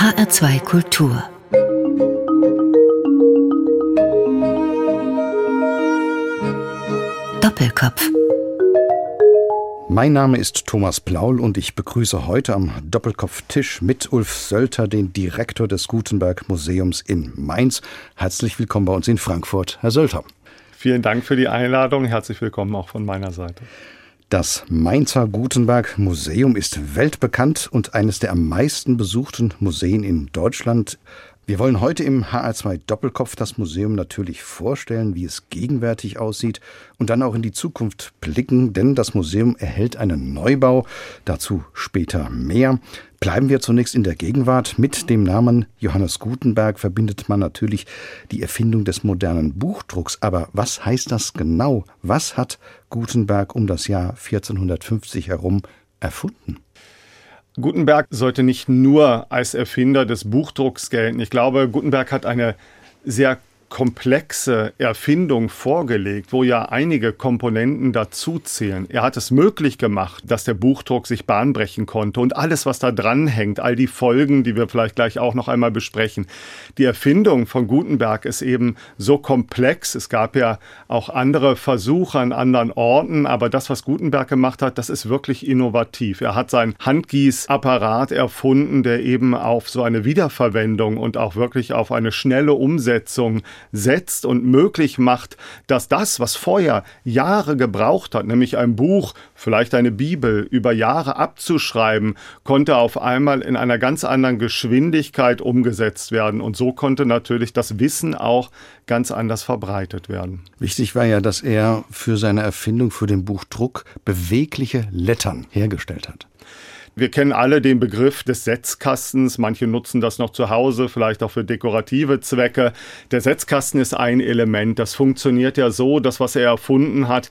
HR2 Kultur Doppelkopf mein Name ist Thomas Blaul und ich begrüße heute am Doppelkopftisch mit Ulf Sölter den Direktor des Gutenberg Museums in Mainz. Herzlich willkommen bei uns in Frankfurt, Herr Sölter. Vielen Dank für die Einladung. Herzlich willkommen auch von meiner Seite. Das Mainzer Gutenberg Museum ist weltbekannt und eines der am meisten besuchten Museen in Deutschland. Wir wollen heute im HR2 Doppelkopf das Museum natürlich vorstellen, wie es gegenwärtig aussieht und dann auch in die Zukunft blicken, denn das Museum erhält einen Neubau, dazu später mehr. Bleiben wir zunächst in der Gegenwart. Mit dem Namen Johannes Gutenberg verbindet man natürlich die Erfindung des modernen Buchdrucks. Aber was heißt das genau? Was hat Gutenberg um das Jahr 1450 herum erfunden? Gutenberg sollte nicht nur als Erfinder des Buchdrucks gelten. Ich glaube, Gutenberg hat eine sehr komplexe Erfindung vorgelegt, wo ja einige Komponenten dazuzählen. Er hat es möglich gemacht, dass der Buchdruck sich bahnbrechen konnte und alles, was da dran hängt, all die Folgen, die wir vielleicht gleich auch noch einmal besprechen. Die Erfindung von Gutenberg ist eben so komplex. Es gab ja auch andere Versuche an anderen Orten, aber das, was Gutenberg gemacht hat, das ist wirklich innovativ. Er hat seinen Handgießapparat erfunden, der eben auf so eine Wiederverwendung und auch wirklich auf eine schnelle Umsetzung setzt und möglich macht, dass das, was vorher Jahre gebraucht hat, nämlich ein Buch, vielleicht eine Bibel, über Jahre abzuschreiben, konnte auf einmal in einer ganz anderen Geschwindigkeit umgesetzt werden. Und so konnte natürlich das Wissen auch ganz anders verbreitet werden. Wichtig war ja, dass er für seine Erfindung für den Buchdruck bewegliche Lettern hergestellt hat. Wir kennen alle den Begriff des Setzkastens. Manche nutzen das noch zu Hause, vielleicht auch für dekorative Zwecke. Der Setzkasten ist ein Element. Das funktioniert ja so, das, was er erfunden hat,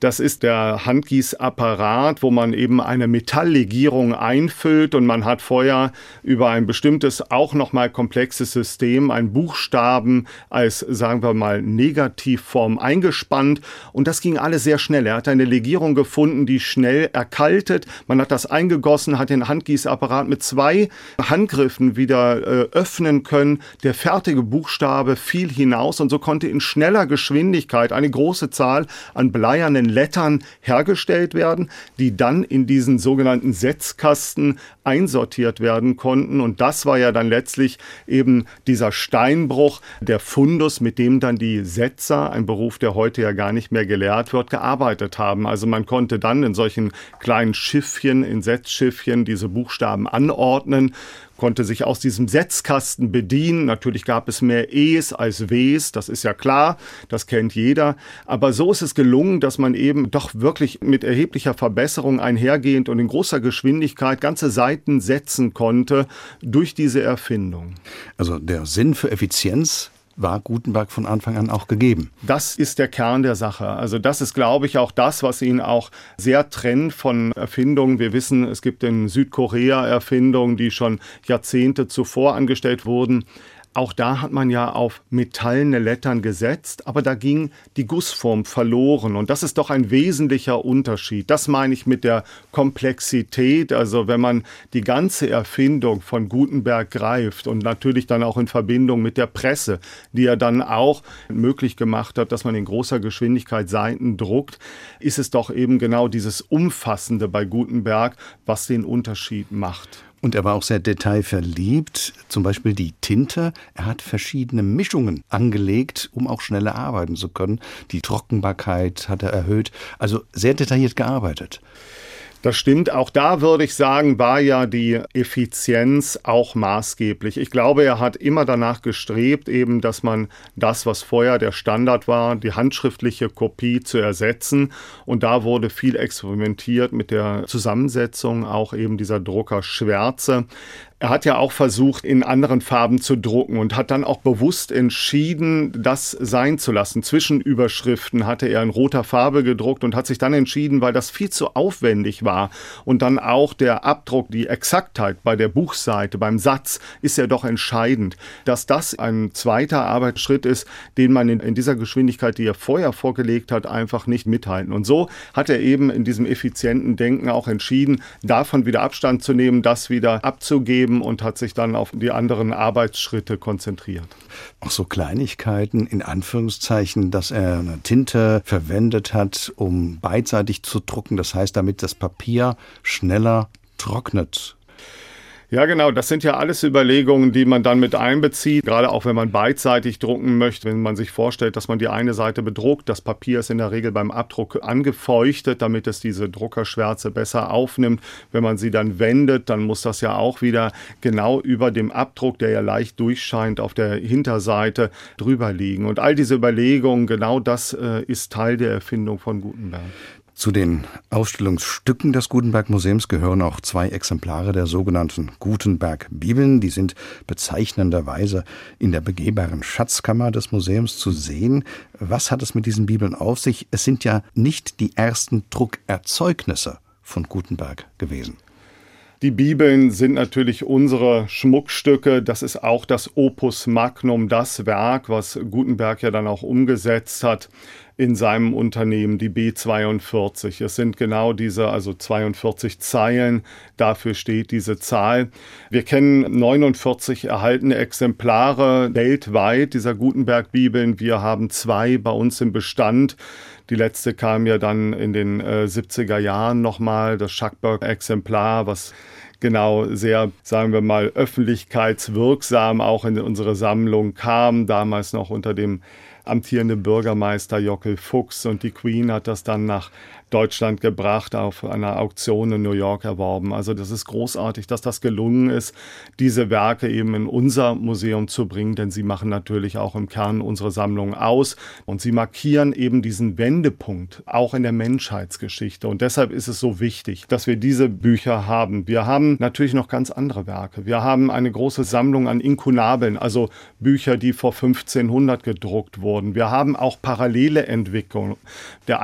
das ist der Handgießapparat, wo man eben eine Metalllegierung einfüllt und man hat vorher über ein bestimmtes, auch nochmal komplexes System einen Buchstaben als, sagen wir mal, Negativform eingespannt und das ging alles sehr schnell. Er hat eine Legierung gefunden, die schnell erkaltet. Man hat das eingegossen, hat den Handgießapparat mit zwei Handgriffen wieder äh, öffnen können. Der fertige Buchstabe fiel hinaus und so konnte in schneller Geschwindigkeit eine große Zahl an bleiernen Lettern hergestellt werden, die dann in diesen sogenannten Setzkasten einsortiert werden konnten. Und das war ja dann letztlich eben dieser Steinbruch, der Fundus, mit dem dann die Setzer, ein Beruf, der heute ja gar nicht mehr gelehrt wird, gearbeitet haben. Also man konnte dann in solchen kleinen Schiffchen, in Setzschiffchen diese Buchstaben anordnen konnte sich aus diesem Setzkasten bedienen. Natürlich gab es mehr E's als W's, das ist ja klar, das kennt jeder. Aber so ist es gelungen, dass man eben doch wirklich mit erheblicher Verbesserung einhergehend und in großer Geschwindigkeit ganze Seiten setzen konnte durch diese Erfindung. Also der Sinn für Effizienz war Gutenberg von Anfang an auch gegeben. Das ist der Kern der Sache. Also das ist, glaube ich, auch das, was ihn auch sehr trennt von Erfindungen. Wir wissen, es gibt in Südkorea Erfindungen, die schon Jahrzehnte zuvor angestellt wurden. Auch da hat man ja auf metallene Lettern gesetzt, aber da ging die Gussform verloren. Und das ist doch ein wesentlicher Unterschied. Das meine ich mit der Komplexität. Also wenn man die ganze Erfindung von Gutenberg greift und natürlich dann auch in Verbindung mit der Presse, die er dann auch möglich gemacht hat, dass man in großer Geschwindigkeit Seiten druckt, ist es doch eben genau dieses Umfassende bei Gutenberg, was den Unterschied macht. Und er war auch sehr detailverliebt, zum Beispiel die Tinte. Er hat verschiedene Mischungen angelegt, um auch schneller arbeiten zu können. Die Trockenbarkeit hat er erhöht, also sehr detailliert gearbeitet. Das stimmt. Auch da würde ich sagen, war ja die Effizienz auch maßgeblich. Ich glaube, er hat immer danach gestrebt, eben, dass man das, was vorher der Standard war, die handschriftliche Kopie zu ersetzen. Und da wurde viel experimentiert mit der Zusammensetzung auch eben dieser Druckerschwärze. Er hat ja auch versucht, in anderen Farben zu drucken und hat dann auch bewusst entschieden, das sein zu lassen. Zwischenüberschriften hatte er in roter Farbe gedruckt und hat sich dann entschieden, weil das viel zu aufwendig war. Und dann auch der Abdruck, die Exaktheit bei der Buchseite, beim Satz ist ja doch entscheidend, dass das ein zweiter Arbeitsschritt ist, den man in, in dieser Geschwindigkeit, die er vorher vorgelegt hat, einfach nicht mithalten. Und so hat er eben in diesem effizienten Denken auch entschieden, davon wieder Abstand zu nehmen, das wieder abzugeben und hat sich dann auf die anderen Arbeitsschritte konzentriert. Auch so Kleinigkeiten in Anführungszeichen, dass er eine Tinte verwendet hat, um beidseitig zu drucken, das heißt, damit das Papier schneller trocknet ja, genau. Das sind ja alles Überlegungen, die man dann mit einbezieht. Gerade auch wenn man beidseitig drucken möchte. Wenn man sich vorstellt, dass man die eine Seite bedruckt, das Papier ist in der Regel beim Abdruck angefeuchtet, damit es diese Druckerschwärze besser aufnimmt. Wenn man sie dann wendet, dann muss das ja auch wieder genau über dem Abdruck, der ja leicht durchscheint, auf der Hinterseite drüber liegen. Und all diese Überlegungen, genau das äh, ist Teil der Erfindung von Gutenberg. Zu den Ausstellungsstücken des Gutenberg Museums gehören auch zwei Exemplare der sogenannten Gutenberg Bibeln. Die sind bezeichnenderweise in der begehbaren Schatzkammer des Museums zu sehen. Was hat es mit diesen Bibeln auf sich? Es sind ja nicht die ersten Druckerzeugnisse von Gutenberg gewesen. Die Bibeln sind natürlich unsere Schmuckstücke. Das ist auch das Opus Magnum, das Werk, was Gutenberg ja dann auch umgesetzt hat in seinem Unternehmen, die B42. Es sind genau diese, also 42 Zeilen, dafür steht diese Zahl. Wir kennen 49 erhaltene Exemplare weltweit dieser Gutenberg-Bibeln. Wir haben zwei bei uns im Bestand. Die letzte kam ja dann in den äh, 70er Jahren nochmal, das Schackberg-Exemplar, was genau sehr, sagen wir mal, öffentlichkeitswirksam auch in unsere Sammlung kam, damals noch unter dem amtierenden Bürgermeister Jockel Fuchs und die Queen hat das dann nach Deutschland gebracht, auf einer Auktion in New York erworben. Also das ist großartig, dass das gelungen ist, diese Werke eben in unser Museum zu bringen, denn sie machen natürlich auch im Kern unsere Sammlung aus und sie markieren eben diesen Wendepunkt auch in der Menschheitsgeschichte. Und deshalb ist es so wichtig, dass wir diese Bücher haben. Wir haben natürlich noch ganz andere Werke. Wir haben eine große Sammlung an Inkunabeln, also Bücher, die vor 1500 gedruckt wurden. Wir haben auch parallele Entwicklungen. Der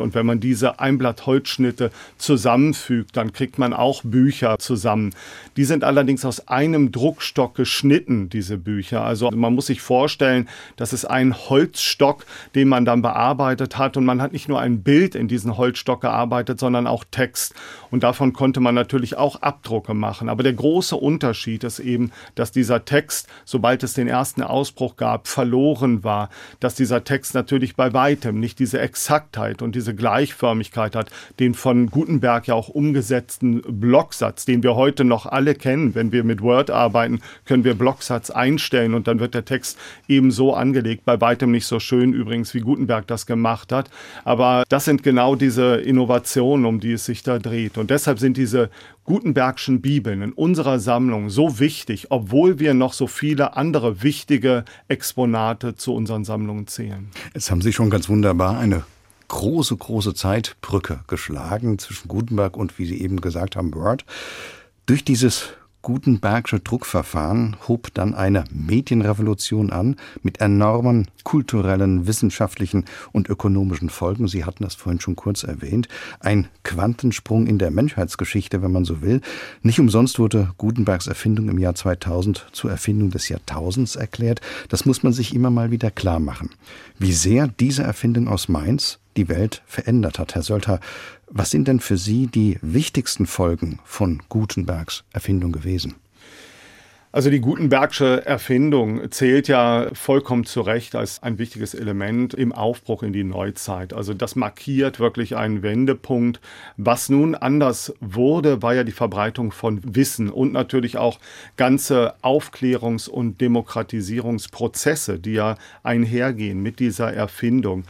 Und wenn man diese Einblattholzschnitte zusammenfügt, dann kriegt man auch Bücher zusammen. Die sind allerdings aus einem Druckstock geschnitten, diese Bücher. Also man muss sich vorstellen, das ist ein Holzstock, den man dann bearbeitet hat. Und man hat nicht nur ein Bild in diesen Holzstock gearbeitet, sondern auch Text. Und davon konnte man natürlich auch Abdrucke machen. Aber der große Unterschied ist eben, dass dieser Text, sobald es den ersten Ausbruch gab, verloren war. Dass dieser Text natürlich bei weitem nicht diese Exaktheit und diese diese Gleichförmigkeit hat, den von Gutenberg ja auch umgesetzten Blocksatz, den wir heute noch alle kennen. Wenn wir mit Word arbeiten, können wir Blocksatz einstellen und dann wird der Text eben so angelegt. Bei weitem nicht so schön übrigens, wie Gutenberg das gemacht hat. Aber das sind genau diese Innovationen, um die es sich da dreht. Und deshalb sind diese Gutenbergschen Bibeln in unserer Sammlung so wichtig, obwohl wir noch so viele andere wichtige Exponate zu unseren Sammlungen zählen. Jetzt haben Sie schon ganz wunderbar eine große, große Zeitbrücke geschlagen zwischen Gutenberg und, wie Sie eben gesagt haben, Word. Durch dieses Gutenbergsche Druckverfahren hob dann eine Medienrevolution an mit enormen kulturellen, wissenschaftlichen und ökonomischen Folgen. Sie hatten das vorhin schon kurz erwähnt. Ein Quantensprung in der Menschheitsgeschichte, wenn man so will. Nicht umsonst wurde Gutenbergs Erfindung im Jahr 2000 zur Erfindung des Jahrtausends erklärt. Das muss man sich immer mal wieder klar machen. Wie sehr diese Erfindung aus Mainz die Welt verändert hat. Herr Sölter, was sind denn für Sie die wichtigsten Folgen von Gutenbergs Erfindung gewesen? Also die Gutenbergsche Erfindung zählt ja vollkommen zu Recht als ein wichtiges Element im Aufbruch in die Neuzeit. Also das markiert wirklich einen Wendepunkt. Was nun anders wurde, war ja die Verbreitung von Wissen und natürlich auch ganze Aufklärungs- und Demokratisierungsprozesse, die ja einhergehen mit dieser Erfindung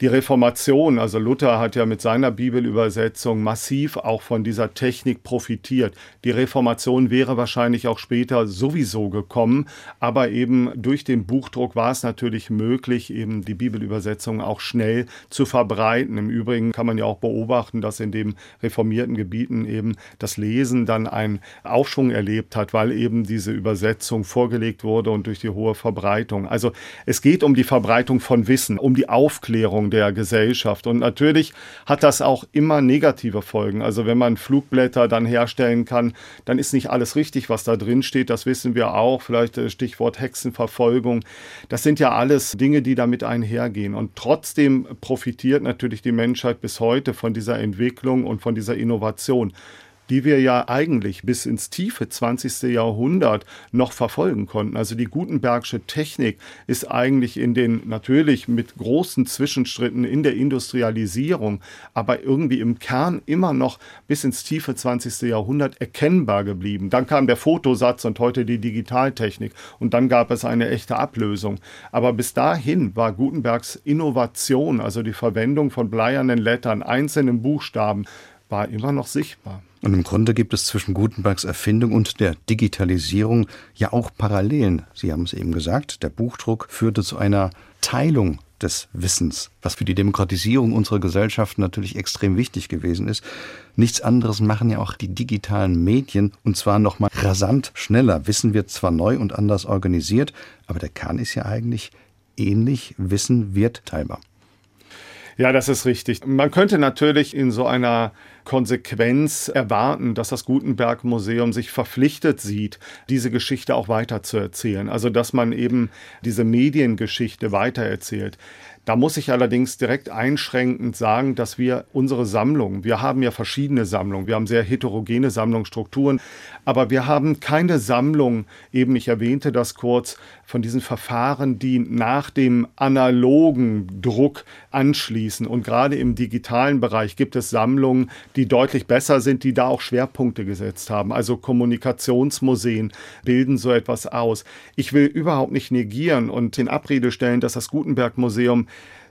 die Reformation, also Luther hat ja mit seiner Bibelübersetzung massiv auch von dieser Technik profitiert. Die Reformation wäre wahrscheinlich auch später sowieso gekommen, aber eben durch den Buchdruck war es natürlich möglich, eben die Bibelübersetzung auch schnell zu verbreiten. Im Übrigen kann man ja auch beobachten, dass in den reformierten Gebieten eben das Lesen dann einen Aufschwung erlebt hat, weil eben diese Übersetzung vorgelegt wurde und durch die hohe Verbreitung. Also es geht um die Verbreitung von Wissen, um die Aufklärung Der Gesellschaft. Und natürlich hat das auch immer negative Folgen. Also wenn man Flugblätter dann herstellen kann, dann ist nicht alles richtig, was da drin steht. Das wissen wir auch. Vielleicht äh, Stichwort Hexenverfolgung. Das sind ja alles Dinge, die damit einhergehen. Und trotzdem profitiert natürlich die Menschheit bis heute von dieser Entwicklung und von dieser Innovation die wir ja eigentlich bis ins tiefe 20. Jahrhundert noch verfolgen konnten. Also die Gutenbergsche Technik ist eigentlich in den, natürlich mit großen Zwischenschritten in der Industrialisierung, aber irgendwie im Kern immer noch bis ins tiefe 20. Jahrhundert erkennbar geblieben. Dann kam der Fotosatz und heute die Digitaltechnik und dann gab es eine echte Ablösung. Aber bis dahin war Gutenbergs Innovation, also die Verwendung von bleiernen Lettern, einzelnen Buchstaben, war immer noch sichtbar. Und im Grunde gibt es zwischen Gutenbergs Erfindung und der Digitalisierung ja auch Parallelen. Sie haben es eben gesagt, der Buchdruck führte zu einer Teilung des Wissens, was für die Demokratisierung unserer Gesellschaft natürlich extrem wichtig gewesen ist. Nichts anderes machen ja auch die digitalen Medien und zwar noch mal rasant schneller. Wissen wird zwar neu und anders organisiert, aber der Kern ist ja eigentlich ähnlich. Wissen wird teilbar. Ja, das ist richtig. Man könnte natürlich in so einer Konsequenz erwarten, dass das Gutenberg Museum sich verpflichtet sieht, diese Geschichte auch weiterzuerzählen. Also, dass man eben diese Mediengeschichte weitererzählt. Da muss ich allerdings direkt einschränkend sagen, dass wir unsere Sammlung, wir haben ja verschiedene Sammlungen, wir haben sehr heterogene Sammlungsstrukturen, aber wir haben keine Sammlung, eben ich erwähnte das kurz, von diesen Verfahren, die nach dem analogen Druck anschließen. Und gerade im digitalen Bereich gibt es Sammlungen, die deutlich besser sind, die da auch Schwerpunkte gesetzt haben. Also Kommunikationsmuseen bilden so etwas aus. Ich will überhaupt nicht negieren und in Abrede stellen, dass das Gutenberg Museum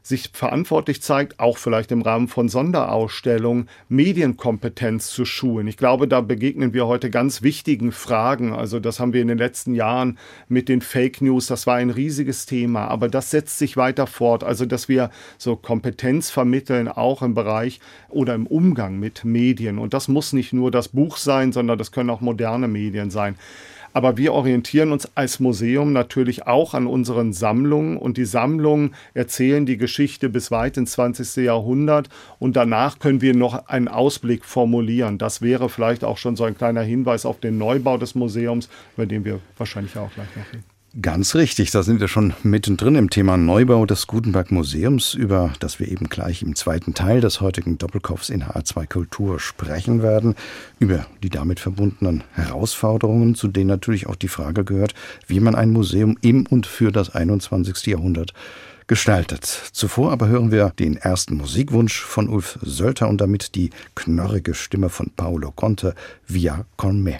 sich verantwortlich zeigt, auch vielleicht im Rahmen von Sonderausstellungen, Medienkompetenz zu schulen. Ich glaube, da begegnen wir heute ganz wichtigen Fragen. Also das haben wir in den letzten Jahren mit den Fake News, das war ein riesiges Thema, aber das setzt sich weiter fort. Also dass wir so Kompetenz vermitteln, auch im Bereich oder im Umgang mit Medien. Und das muss nicht nur das Buch sein, sondern das können auch moderne Medien sein. Aber wir orientieren uns als Museum natürlich auch an unseren Sammlungen und die Sammlungen erzählen die Geschichte bis weit ins 20. Jahrhundert und danach können wir noch einen Ausblick formulieren. Das wäre vielleicht auch schon so ein kleiner Hinweis auf den Neubau des Museums, über den wir wahrscheinlich auch gleich noch reden. Ganz richtig, da sind wir schon mittendrin im Thema Neubau des Gutenberg Museums, über das wir eben gleich im zweiten Teil des heutigen Doppelkopfs in HR2 Kultur sprechen werden, über die damit verbundenen Herausforderungen, zu denen natürlich auch die Frage gehört, wie man ein Museum im und für das 21. Jahrhundert gestaltet. Zuvor aber hören wir den ersten Musikwunsch von Ulf Sölter und damit die knorrige Stimme von Paolo Conte, Via con me.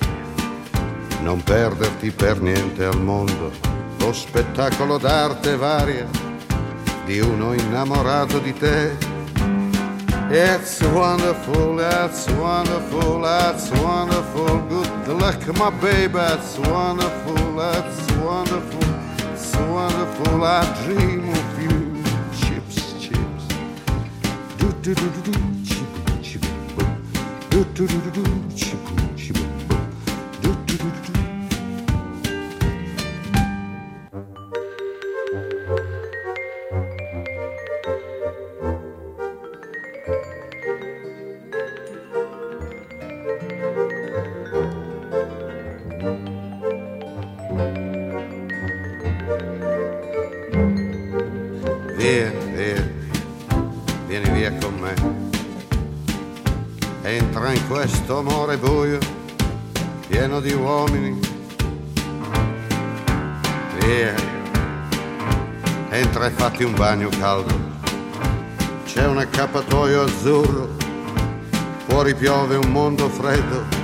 non perderti per niente al mondo lo spettacolo d'arte varia di uno innamorato di te. It's wonderful, it's wonderful, it's wonderful. Good luck, my baby, it's wonderful, it's wonderful, it's wonderful. I dream of you. Chips, chips. Do do do do do. Chip, chip. Do do do do chip, di uomini. Via, entra e fatti un bagno caldo. C'è un accappatoio azzurro, fuori piove un mondo freddo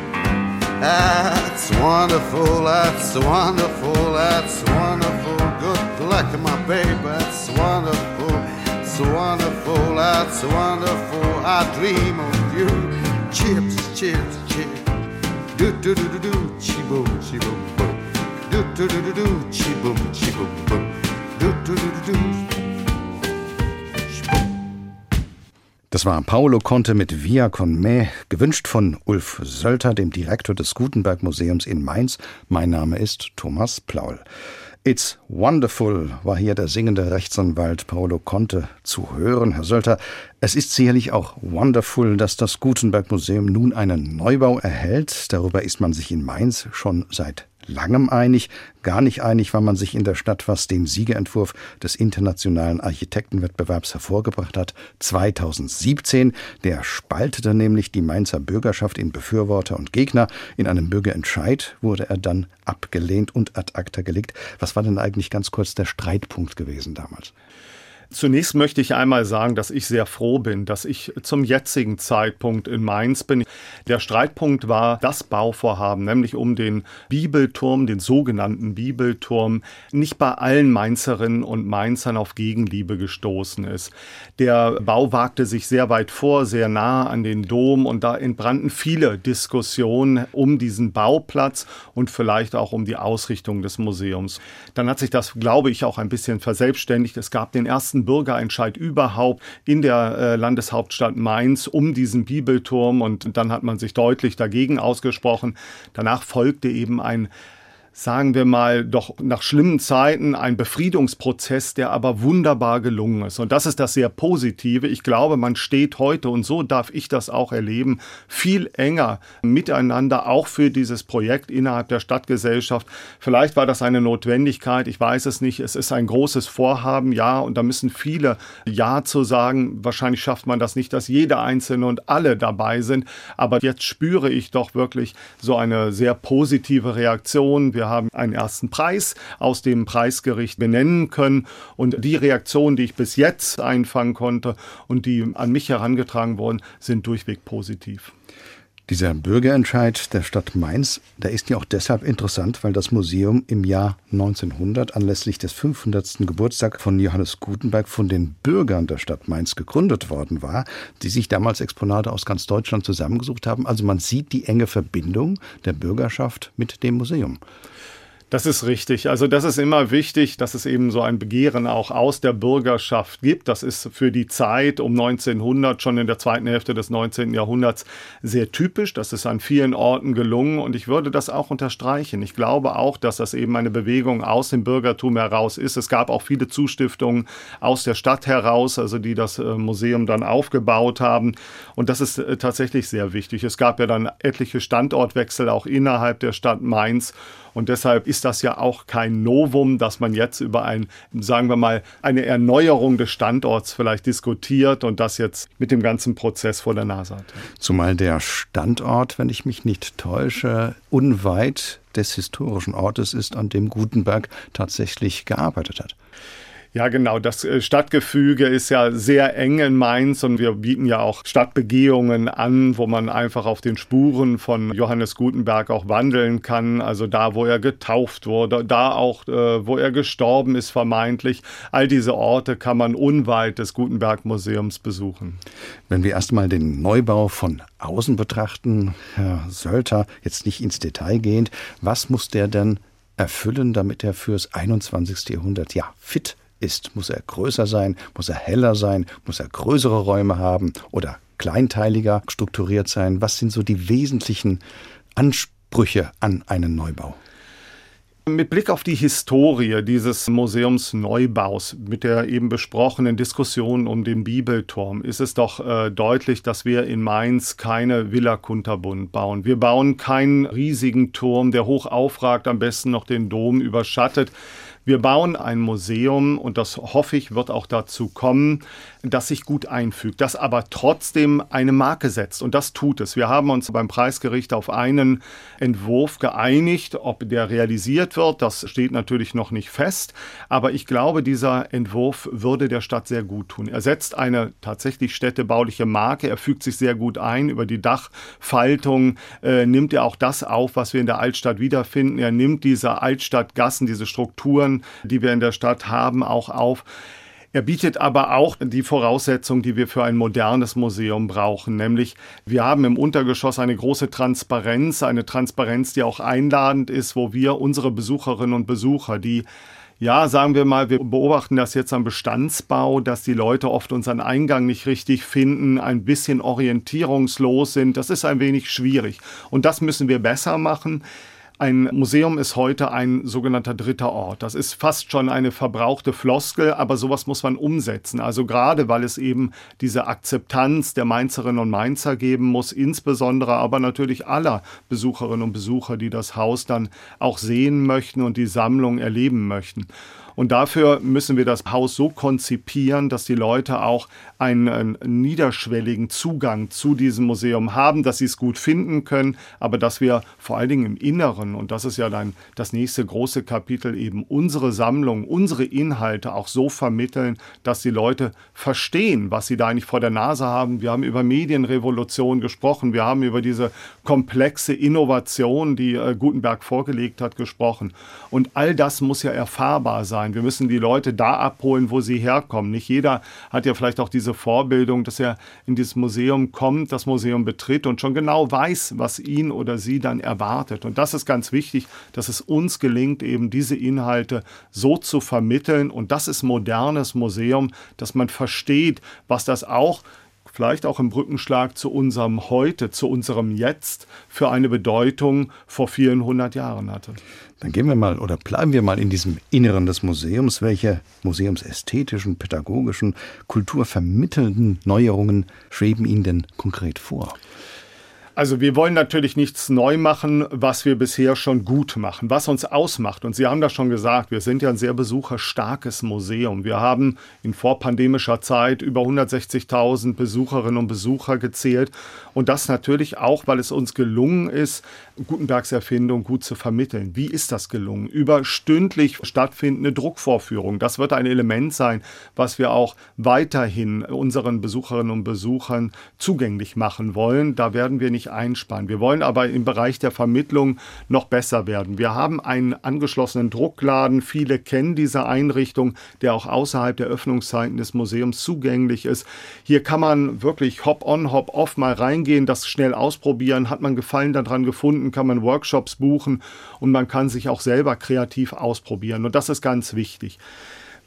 that's wonderful, that's wonderful, that's wonderful. Good luck, my baby, that's wonderful, it's wonderful, that's wonderful. I dream of you. Chips, chips. Do do do do chi boom, chi boom boom. Do do do do chi boom, chi boom boom. Do do do do. Das war Paolo Conte mit Via con me, gewünscht von Ulf Sölter, dem Direktor des Gutenberg Museums in Mainz. Mein Name ist Thomas Plaul. It's Wonderful war hier der singende Rechtsanwalt Paolo Conte zu hören. Herr Sölter, es ist sicherlich auch wonderful, dass das Gutenberg Museum nun einen Neubau erhält. Darüber ist man sich in Mainz schon seit langem einig. Gar nicht einig war man sich in der Stadt, was den Siegerentwurf des internationalen Architektenwettbewerbs hervorgebracht hat. 2017. Der spaltete nämlich die Mainzer Bürgerschaft in Befürworter und Gegner. In einem Bürgerentscheid wurde er dann abgelehnt und ad acta gelegt. Was war denn eigentlich ganz kurz der Streitpunkt gewesen damals? Zunächst möchte ich einmal sagen, dass ich sehr froh bin, dass ich zum jetzigen Zeitpunkt in Mainz bin. Der Streitpunkt war das Bauvorhaben, nämlich um den Bibelturm, den sogenannten Bibelturm, nicht bei allen Mainzerinnen und Mainzern auf Gegenliebe gestoßen ist. Der Bau wagte sich sehr weit vor, sehr nah an den Dom und da entbrannten viele Diskussionen um diesen Bauplatz und vielleicht auch um die Ausrichtung des Museums. Dann hat sich das, glaube ich, auch ein bisschen verselbstständigt. Es gab den ersten ersten Bürgerentscheid überhaupt in der äh, Landeshauptstadt Mainz um diesen Bibelturm und dann hat man sich deutlich dagegen ausgesprochen. Danach folgte eben ein sagen wir mal, doch nach schlimmen Zeiten ein Befriedungsprozess, der aber wunderbar gelungen ist. Und das ist das sehr Positive. Ich glaube, man steht heute, und so darf ich das auch erleben, viel enger miteinander, auch für dieses Projekt innerhalb der Stadtgesellschaft. Vielleicht war das eine Notwendigkeit, ich weiß es nicht. Es ist ein großes Vorhaben, ja, und da müssen viele Ja zu sagen. Wahrscheinlich schafft man das nicht, dass jeder Einzelne und alle dabei sind. Aber jetzt spüre ich doch wirklich so eine sehr positive Reaktion. Wir haben einen ersten Preis aus dem Preisgericht benennen können. Und die Reaktionen, die ich bis jetzt einfangen konnte und die an mich herangetragen wurden, sind durchweg positiv. Dieser Bürgerentscheid der Stadt Mainz, der ist ja auch deshalb interessant, weil das Museum im Jahr 1900 anlässlich des 500. Geburtstags von Johannes Gutenberg von den Bürgern der Stadt Mainz gegründet worden war, die sich damals Exponate aus ganz Deutschland zusammengesucht haben. Also man sieht die enge Verbindung der Bürgerschaft mit dem Museum. Das ist richtig. Also das ist immer wichtig, dass es eben so ein Begehren auch aus der Bürgerschaft gibt. Das ist für die Zeit um 1900, schon in der zweiten Hälfte des 19. Jahrhunderts, sehr typisch. Das ist an vielen Orten gelungen und ich würde das auch unterstreichen. Ich glaube auch, dass das eben eine Bewegung aus dem Bürgertum heraus ist. Es gab auch viele Zustiftungen aus der Stadt heraus, also die das äh, Museum dann aufgebaut haben. Und das ist äh, tatsächlich sehr wichtig. Es gab ja dann etliche Standortwechsel auch innerhalb der Stadt Mainz. Und deshalb ist das ja auch kein Novum, dass man jetzt über ein, sagen wir mal, eine Erneuerung des Standorts vielleicht diskutiert und das jetzt mit dem ganzen Prozess vor der Nase hat. Zumal der Standort, wenn ich mich nicht täusche, unweit des historischen Ortes ist, an dem Gutenberg tatsächlich gearbeitet hat. Ja, genau. Das äh, Stadtgefüge ist ja sehr eng in Mainz und wir bieten ja auch Stadtbegehungen an, wo man einfach auf den Spuren von Johannes Gutenberg auch wandeln kann. Also da, wo er getauft wurde, da auch, äh, wo er gestorben ist, vermeintlich. All diese Orte kann man unweit des Gutenberg-Museums besuchen. Wenn wir erstmal den Neubau von außen betrachten, Herr Sölter, jetzt nicht ins Detail gehend, was muss der denn erfüllen, damit er fürs 21. Jahrhundert ja fit ist. Muss er größer sein? Muss er heller sein? Muss er größere Räume haben oder kleinteiliger strukturiert sein? Was sind so die wesentlichen Ansprüche an einen Neubau? Mit Blick auf die Historie dieses Museumsneubaus, mit der eben besprochenen Diskussion um den Bibelturm, ist es doch äh, deutlich, dass wir in Mainz keine Villa Kunterbund bauen. Wir bauen keinen riesigen Turm, der hoch aufragt, am besten noch den Dom überschattet. Wir bauen ein Museum und das hoffe ich wird auch dazu kommen, das sich gut einfügt, das aber trotzdem eine Marke setzt und das tut es. Wir haben uns beim Preisgericht auf einen Entwurf geeinigt, ob der realisiert wird, das steht natürlich noch nicht fest, aber ich glaube, dieser Entwurf würde der Stadt sehr gut tun. Er setzt eine tatsächlich städtebauliche Marke, er fügt sich sehr gut ein über die Dachfaltung, äh, nimmt er auch das auf, was wir in der Altstadt wiederfinden. Er nimmt diese Altstadtgassen, diese Strukturen die wir in der Stadt haben, auch auf. Er bietet aber auch die Voraussetzungen, die wir für ein modernes Museum brauchen, nämlich wir haben im Untergeschoss eine große Transparenz, eine Transparenz, die auch einladend ist, wo wir unsere Besucherinnen und Besucher, die ja, sagen wir mal, wir beobachten das jetzt am Bestandsbau, dass die Leute oft unseren Eingang nicht richtig finden, ein bisschen orientierungslos sind. Das ist ein wenig schwierig. Und das müssen wir besser machen. Ein Museum ist heute ein sogenannter dritter Ort. Das ist fast schon eine verbrauchte Floskel, aber sowas muss man umsetzen. Also gerade weil es eben diese Akzeptanz der Mainzerinnen und Mainzer geben muss, insbesondere aber natürlich aller Besucherinnen und Besucher, die das Haus dann auch sehen möchten und die Sammlung erleben möchten. Und dafür müssen wir das Haus so konzipieren, dass die Leute auch einen, einen niederschwelligen Zugang zu diesem Museum haben, dass sie es gut finden können, aber dass wir vor allen Dingen im Inneren, und das ist ja dann das nächste große Kapitel, eben unsere Sammlung, unsere Inhalte auch so vermitteln, dass die Leute verstehen, was sie da eigentlich vor der Nase haben. Wir haben über Medienrevolution gesprochen, wir haben über diese komplexe Innovation, die äh, Gutenberg vorgelegt hat, gesprochen. Und all das muss ja erfahrbar sein sein. Wir müssen die Leute da abholen, wo sie herkommen. Nicht jeder hat ja vielleicht auch diese Vorbildung, dass er in dieses Museum kommt, das Museum betritt und schon genau weiß, was ihn oder sie dann erwartet. Und das ist ganz wichtig, dass es uns gelingt, eben diese Inhalte so zu vermitteln. Und das ist modernes Museum, dass man versteht, was das auch vielleicht auch im Brückenschlag zu unserem Heute, zu unserem Jetzt für eine Bedeutung vor vielen hundert Jahren hatte. Dann gehen wir mal oder bleiben wir mal in diesem Inneren des Museums. Welche museumsästhetischen, pädagogischen, kulturvermittelnden Neuerungen schweben Ihnen denn konkret vor? Also wir wollen natürlich nichts neu machen, was wir bisher schon gut machen, was uns ausmacht. Und Sie haben das schon gesagt, wir sind ja ein sehr besucherstarkes Museum. Wir haben in vorpandemischer Zeit über 160.000 Besucherinnen und Besucher gezählt. Und das natürlich auch, weil es uns gelungen ist, Gutenbergs Erfindung gut zu vermitteln. Wie ist das gelungen? Über stündlich stattfindende Druckvorführungen. Das wird ein Element sein, was wir auch weiterhin unseren Besucherinnen und Besuchern zugänglich machen wollen. Da werden wir nicht einsparen. Wir wollen aber im Bereich der Vermittlung noch besser werden. Wir haben einen angeschlossenen Druckladen. Viele kennen diese Einrichtung, der auch außerhalb der Öffnungszeiten des Museums zugänglich ist. Hier kann man wirklich hop-on, hop-off mal reingehen, das schnell ausprobieren. Hat man Gefallen daran gefunden, kann man Workshops buchen und man kann sich auch selber kreativ ausprobieren. Und das ist ganz wichtig.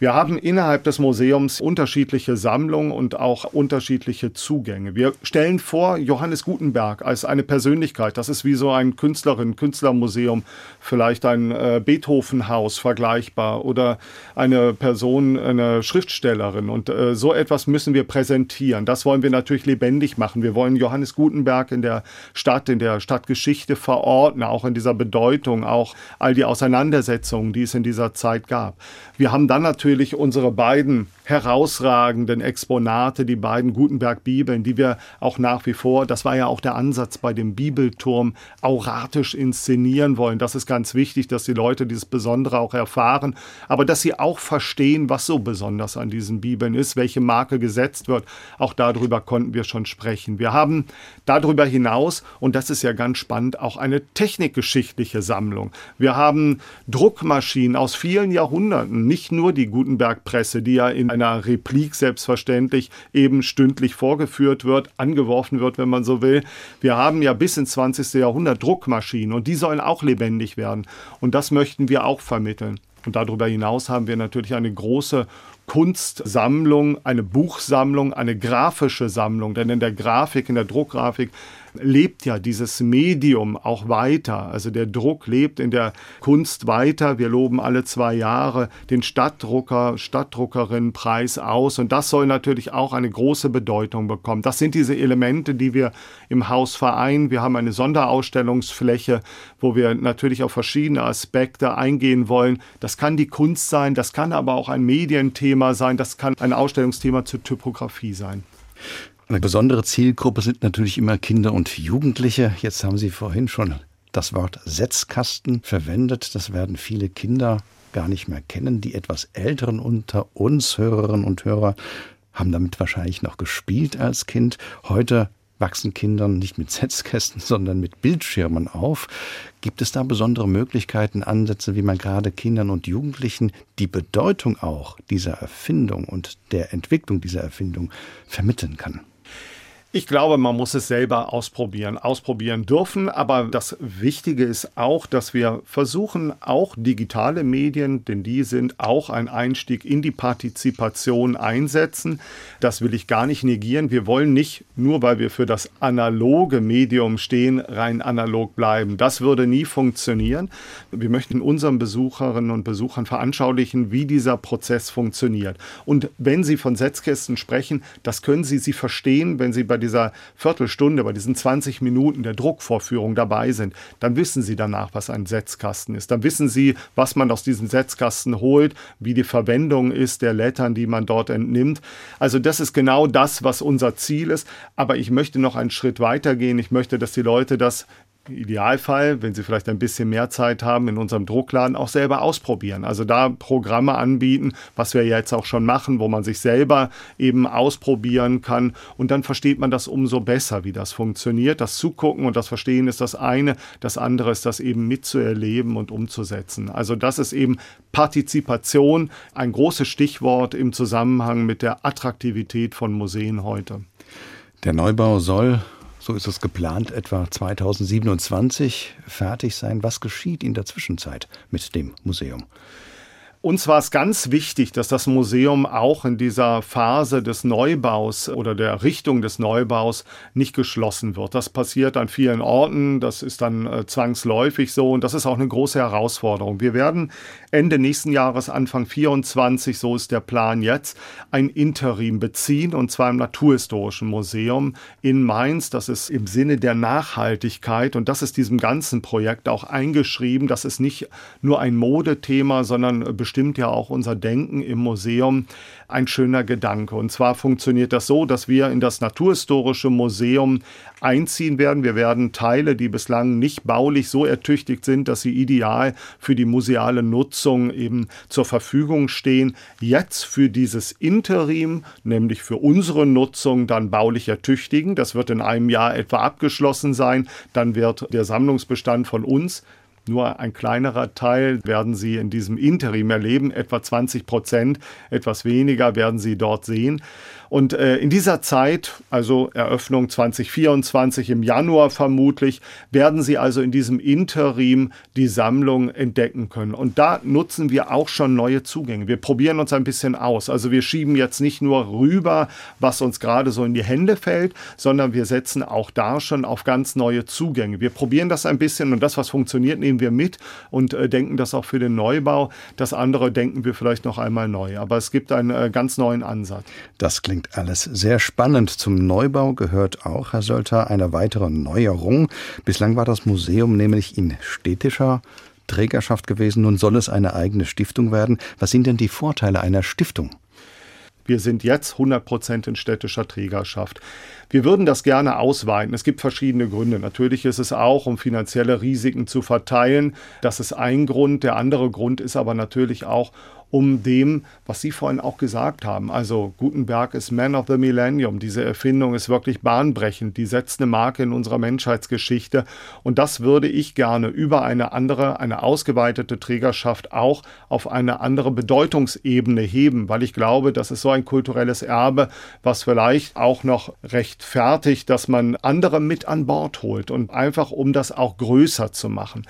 Wir haben innerhalb des Museums unterschiedliche Sammlungen und auch unterschiedliche Zugänge. Wir stellen vor Johannes Gutenberg als eine Persönlichkeit. Das ist wie so ein Künstlerin, Künstlermuseum, vielleicht ein äh, Beethovenhaus vergleichbar oder eine Person, eine Schriftstellerin. Und äh, so etwas müssen wir präsentieren. Das wollen wir natürlich lebendig machen. Wir wollen Johannes Gutenberg in der Stadt, in der Stadtgeschichte verordnen, auch in dieser Bedeutung, auch all die Auseinandersetzungen, die es in dieser Zeit gab. Wir haben dann natürlich natürlich unsere beiden herausragenden Exponate, die beiden Gutenberg-Bibeln, die wir auch nach wie vor, das war ja auch der Ansatz bei dem Bibelturm, auratisch inszenieren wollen. Das ist ganz wichtig, dass die Leute dieses Besondere auch erfahren, aber dass sie auch verstehen, was so besonders an diesen Bibeln ist, welche Marke gesetzt wird. Auch darüber konnten wir schon sprechen. Wir haben darüber hinaus, und das ist ja ganz spannend, auch eine technikgeschichtliche Sammlung. Wir haben Druckmaschinen aus vielen Jahrhunderten, nicht nur die Gutenberg-Presse, die ja in einer Replik selbstverständlich eben stündlich vorgeführt wird, angeworfen wird, wenn man so will. Wir haben ja bis ins 20. Jahrhundert Druckmaschinen und die sollen auch lebendig werden. Und das möchten wir auch vermitteln. Und darüber hinaus haben wir natürlich eine große Kunstsammlung, eine Buchsammlung, eine grafische Sammlung. Denn in der Grafik, in der Druckgrafik lebt ja dieses Medium auch weiter. Also der Druck lebt in der Kunst weiter. Wir loben alle zwei Jahre den Stadtdrucker, Stadtdruckerinnenpreis aus. Und das soll natürlich auch eine große Bedeutung bekommen. Das sind diese Elemente, die wir im Haus vereinen. Wir haben eine Sonderausstellungsfläche, wo wir natürlich auf verschiedene Aspekte eingehen wollen. Das kann die Kunst sein, das kann aber auch ein Medienthema sein, das kann ein Ausstellungsthema zur Typografie sein. Eine besondere Zielgruppe sind natürlich immer Kinder und Jugendliche. Jetzt haben Sie vorhin schon das Wort Setzkasten verwendet. Das werden viele Kinder gar nicht mehr kennen. Die etwas älteren unter uns, Hörerinnen und Hörer, haben damit wahrscheinlich noch gespielt als Kind. Heute wachsen Kinder nicht mit Setzkästen, sondern mit Bildschirmen auf. Gibt es da besondere Möglichkeiten, Ansätze, wie man gerade Kindern und Jugendlichen die Bedeutung auch dieser Erfindung und der Entwicklung dieser Erfindung vermitteln kann? Ich glaube, man muss es selber ausprobieren, ausprobieren dürfen. Aber das Wichtige ist auch, dass wir versuchen, auch digitale Medien, denn die sind auch ein Einstieg in die Partizipation einsetzen. Das will ich gar nicht negieren. Wir wollen nicht, nur weil wir für das analoge Medium stehen, rein analog bleiben. Das würde nie funktionieren. Wir möchten unseren Besucherinnen und Besuchern veranschaulichen, wie dieser Prozess funktioniert. Und wenn Sie von Setzkästen sprechen, das können Sie sie verstehen, wenn Sie bei dieser Viertelstunde, bei diesen 20 Minuten der Druckvorführung dabei sind, dann wissen Sie danach, was ein Setzkasten ist. Dann wissen Sie, was man aus diesem Setzkasten holt, wie die Verwendung ist der Lettern, die man dort entnimmt. Also das ist genau das, was unser Ziel ist. Aber ich möchte noch einen Schritt weiter gehen. Ich möchte, dass die Leute das Idealfall, wenn Sie vielleicht ein bisschen mehr Zeit haben, in unserem Druckladen auch selber ausprobieren. Also da Programme anbieten, was wir jetzt auch schon machen, wo man sich selber eben ausprobieren kann. Und dann versteht man das umso besser, wie das funktioniert. Das Zugucken und das Verstehen ist das eine. Das andere ist das eben mitzuerleben und umzusetzen. Also das ist eben Partizipation, ein großes Stichwort im Zusammenhang mit der Attraktivität von Museen heute. Der Neubau soll so ist es geplant, etwa 2027 fertig sein. Was geschieht in der Zwischenzeit mit dem Museum? Uns war es ganz wichtig, dass das Museum auch in dieser Phase des Neubaus oder der Richtung des Neubaus nicht geschlossen wird. Das passiert an vielen Orten, das ist dann äh, zwangsläufig so und das ist auch eine große Herausforderung. Wir werden Ende nächsten Jahres, Anfang 24, so ist der Plan jetzt, ein Interim beziehen und zwar im Naturhistorischen Museum in Mainz. Das ist im Sinne der Nachhaltigkeit und das ist diesem ganzen Projekt auch eingeschrieben. Das ist nicht nur ein Modethema, sondern bestimmt ja auch unser Denken im Museum ein schöner Gedanke. Und zwar funktioniert das so, dass wir in das Naturhistorische Museum einziehen werden. Wir werden Teile, die bislang nicht baulich so ertüchtigt sind, dass sie ideal für die museale Nutzung eben zur Verfügung stehen, jetzt für dieses Interim, nämlich für unsere Nutzung, dann baulich ertüchtigen. Das wird in einem Jahr etwa abgeschlossen sein. Dann wird der Sammlungsbestand von uns nur ein kleinerer Teil werden Sie in diesem Interim erleben, etwa 20 Prozent, etwas weniger werden Sie dort sehen. Und äh, in dieser Zeit, also Eröffnung 2024 im Januar vermutlich, werden Sie also in diesem Interim die Sammlung entdecken können. Und da nutzen wir auch schon neue Zugänge. Wir probieren uns ein bisschen aus. Also wir schieben jetzt nicht nur rüber, was uns gerade so in die Hände fällt, sondern wir setzen auch da schon auf ganz neue Zugänge. Wir probieren das ein bisschen und das, was funktioniert, nehmen wir mit und äh, denken das auch für den Neubau. Das andere denken wir vielleicht noch einmal neu. Aber es gibt einen äh, ganz neuen Ansatz. Das klingt klingt alles sehr spannend. Zum Neubau gehört auch, Herr Sölter, eine weitere Neuerung. Bislang war das Museum nämlich in städtischer Trägerschaft gewesen. Nun soll es eine eigene Stiftung werden. Was sind denn die Vorteile einer Stiftung? Wir sind jetzt 100 Prozent in städtischer Trägerschaft. Wir würden das gerne ausweiten. Es gibt verschiedene Gründe. Natürlich ist es auch, um finanzielle Risiken zu verteilen. Das ist ein Grund. Der andere Grund ist aber natürlich auch, um dem, was Sie vorhin auch gesagt haben. Also Gutenberg ist Man of the Millennium. Diese Erfindung ist wirklich bahnbrechend. Die setzt eine Marke in unserer Menschheitsgeschichte. Und das würde ich gerne über eine andere, eine ausgeweitete Trägerschaft auch auf eine andere Bedeutungsebene heben, weil ich glaube, das ist so ein kulturelles Erbe, was vielleicht auch noch recht fertig, dass man andere mit an Bord holt und einfach um das auch größer zu machen.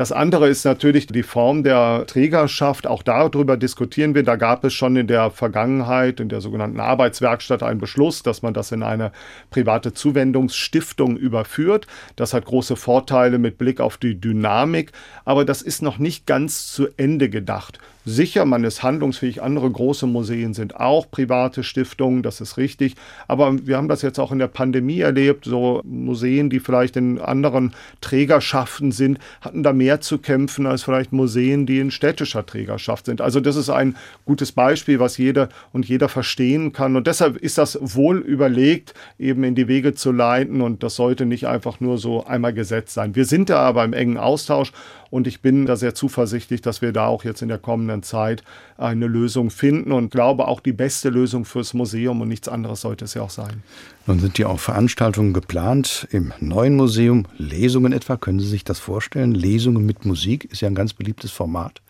Das andere ist natürlich die Form der Trägerschaft. Auch darüber diskutieren wir. Da gab es schon in der Vergangenheit, in der sogenannten Arbeitswerkstatt, einen Beschluss, dass man das in eine private Zuwendungsstiftung überführt. Das hat große Vorteile mit Blick auf die Dynamik. Aber das ist noch nicht ganz zu Ende gedacht. Sicher, man ist handlungsfähig. Andere große Museen sind auch private Stiftungen, das ist richtig. Aber wir haben das jetzt auch in der Pandemie erlebt. So Museen, die vielleicht in anderen Trägerschaften sind, hatten da mehr zu kämpfen als vielleicht Museen, die in städtischer Trägerschaft sind. Also das ist ein gutes Beispiel, was jeder und jeder verstehen kann. Und deshalb ist das wohl überlegt, eben in die Wege zu leiten. Und das sollte nicht einfach nur so einmal gesetzt sein. Wir sind da aber im engen Austausch und ich bin da sehr zuversichtlich, dass wir da auch jetzt in der kommenden Zeit eine Lösung finden und glaube auch die beste Lösung fürs Museum und nichts anderes sollte es ja auch sein. Nun sind ja auch Veranstaltungen geplant im neuen Museum, Lesungen etwa. Können Sie sich das vorstellen? Lesungen mit Musik ist ja ein ganz beliebtes Format.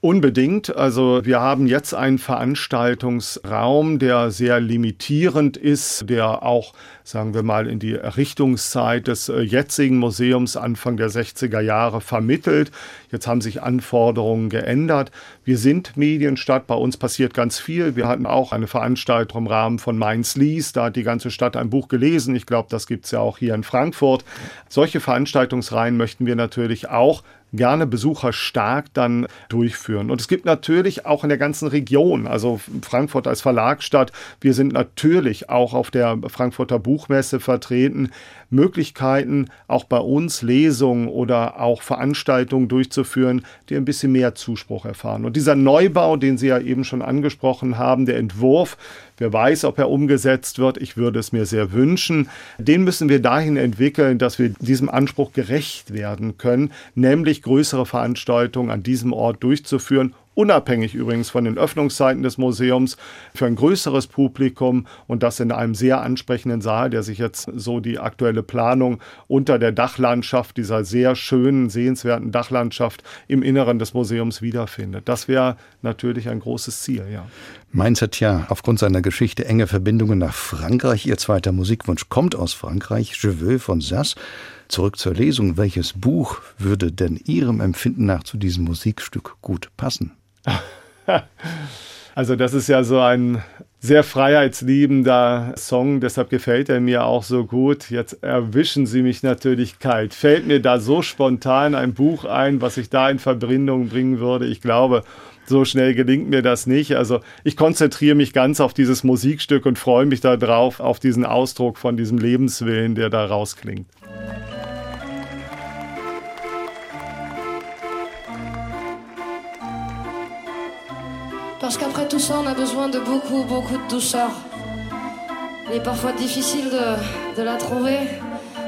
Unbedingt. Also wir haben jetzt einen Veranstaltungsraum, der sehr limitierend ist, der auch, sagen wir mal, in die Errichtungszeit des äh, jetzigen Museums Anfang der 60er Jahre vermittelt. Jetzt haben sich Anforderungen geändert. Wir sind Medienstadt, bei uns passiert ganz viel. Wir hatten auch eine Veranstaltung im Rahmen von Mainz Lies, da hat die ganze Stadt ein Buch gelesen. Ich glaube, das gibt es ja auch hier in Frankfurt. Solche Veranstaltungsreihen möchten wir natürlich auch gerne Besucher stark dann durchführen. Und es gibt natürlich auch in der ganzen Region, also Frankfurt als Verlagsstadt, wir sind natürlich auch auf der Frankfurter Buchmesse vertreten, Möglichkeiten, auch bei uns Lesungen oder auch Veranstaltungen durchzuführen, die ein bisschen mehr Zuspruch erfahren. Und dieser Neubau, den Sie ja eben schon angesprochen haben, der Entwurf, wer weiß, ob er umgesetzt wird, ich würde es mir sehr wünschen, den müssen wir dahin entwickeln, dass wir diesem Anspruch gerecht werden können, nämlich größere Veranstaltungen an diesem Ort durchzuführen unabhängig übrigens von den Öffnungszeiten des Museums, für ein größeres Publikum und das in einem sehr ansprechenden Saal, der sich jetzt so die aktuelle Planung unter der Dachlandschaft, dieser sehr schönen, sehenswerten Dachlandschaft im Inneren des Museums wiederfindet. Das wäre natürlich ein großes Ziel, ja. Mainz hat ja aufgrund seiner Geschichte enge Verbindungen nach Frankreich. Ihr zweiter Musikwunsch kommt aus Frankreich, Je veux von Sass. Zurück zur Lesung. Welches Buch würde denn Ihrem Empfinden nach zu diesem Musikstück gut passen? Also das ist ja so ein sehr freiheitsliebender Song, deshalb gefällt er mir auch so gut. Jetzt erwischen Sie mich natürlich kalt. Fällt mir da so spontan ein Buch ein, was ich da in Verbindung bringen würde? Ich glaube, so schnell gelingt mir das nicht. Also ich konzentriere mich ganz auf dieses Musikstück und freue mich darauf, auf diesen Ausdruck von diesem Lebenswillen, der da rausklingt. Parce qu'après tout ça, on a besoin de beaucoup, beaucoup de douceur. Il est parfois difficile de, de la trouver,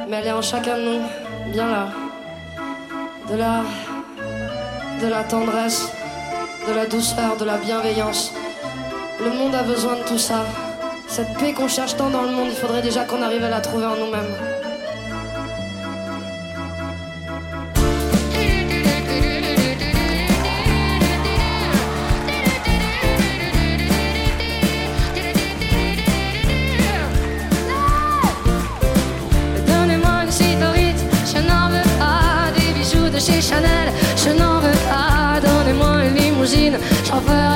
mais elle est en chacun de nous, bien là. De la, de la tendresse, de la douceur, de la bienveillance. Le monde a besoin de tout ça. Cette paix qu'on cherche tant dans le monde, il faudrait déjà qu'on arrive à la trouver en nous-mêmes. over.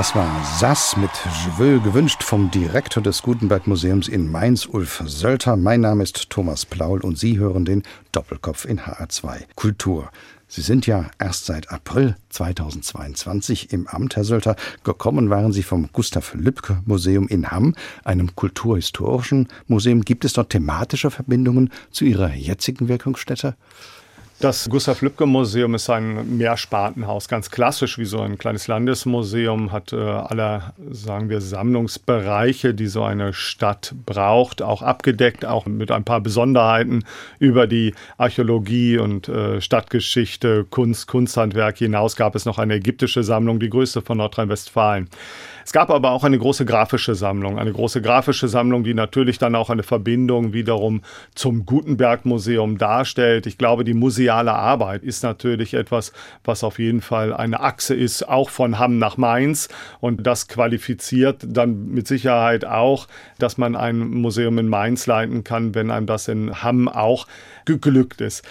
Das war Sass mit Je gewünscht vom Direktor des Gutenberg Museums in Mainz, Ulf Sölter. Mein Name ist Thomas Plaul und Sie hören den Doppelkopf in HR2 Kultur. Sie sind ja erst seit April 2022 im Amt, Herr Sölter. Gekommen waren Sie vom Gustav Lübcke Museum in Hamm, einem kulturhistorischen Museum. Gibt es dort thematische Verbindungen zu Ihrer jetzigen Wirkungsstätte? Das Gustav Lübcke Museum ist ein Mehrspartenhaus, ganz klassisch wie so ein kleines Landesmuseum, hat äh, alle, sagen wir, Sammlungsbereiche, die so eine Stadt braucht, auch abgedeckt, auch mit ein paar Besonderheiten über die Archäologie und äh, Stadtgeschichte, Kunst, Kunsthandwerk hinaus gab es noch eine ägyptische Sammlung, die größte von Nordrhein-Westfalen. Es gab aber auch eine große grafische Sammlung, eine große grafische Sammlung, die natürlich dann auch eine Verbindung wiederum zum Gutenberg Museum darstellt. Ich glaube, die museale Arbeit ist natürlich etwas, was auf jeden Fall eine Achse ist, auch von Hamm nach Mainz. Und das qualifiziert dann mit Sicherheit auch, dass man ein Museum in Mainz leiten kann, wenn einem das in Hamm auch geglückt ist.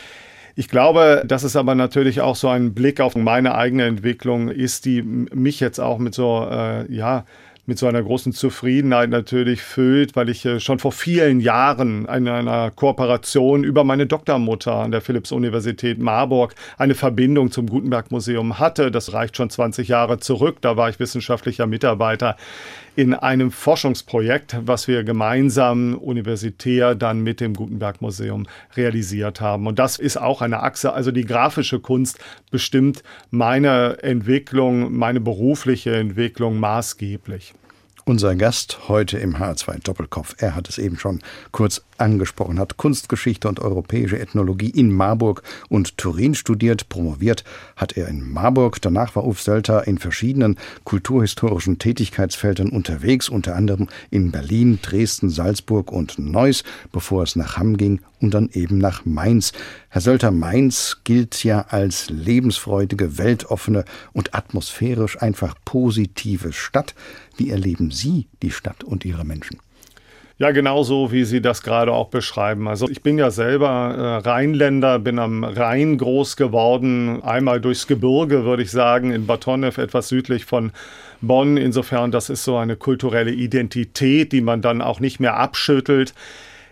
Ich glaube, dass es aber natürlich auch so ein Blick auf meine eigene Entwicklung ist, die mich jetzt auch mit so, äh, ja, mit so einer großen Zufriedenheit natürlich füllt, weil ich äh, schon vor vielen Jahren in einer Kooperation über meine Doktormutter an der Philipps-Universität Marburg eine Verbindung zum Gutenberg-Museum hatte. Das reicht schon 20 Jahre zurück. Da war ich wissenschaftlicher Mitarbeiter in einem Forschungsprojekt, was wir gemeinsam universitär dann mit dem Gutenberg Museum realisiert haben. Und das ist auch eine Achse, also die grafische Kunst bestimmt meine Entwicklung, meine berufliche Entwicklung maßgeblich. Unser Gast heute im H2 Doppelkopf, er hat es eben schon kurz angesprochen, hat Kunstgeschichte und europäische Ethnologie in Marburg und Turin studiert, promoviert hat er in Marburg. Danach war Ulf Sölter in verschiedenen kulturhistorischen Tätigkeitsfeldern unterwegs, unter anderem in Berlin, Dresden, Salzburg und Neuss, bevor es nach Hamm ging und dann eben nach Mainz. Herr Sölter, Mainz gilt ja als lebensfreudige, weltoffene und atmosphärisch einfach positive Stadt. Wie erleben Sie die Stadt und ihre Menschen? Ja, genauso wie Sie das gerade auch beschreiben. Also ich bin ja selber äh, Rheinländer, bin am Rhein groß geworden, einmal durchs Gebirge, würde ich sagen, in Batonev, etwas südlich von Bonn. Insofern, das ist so eine kulturelle Identität, die man dann auch nicht mehr abschüttelt.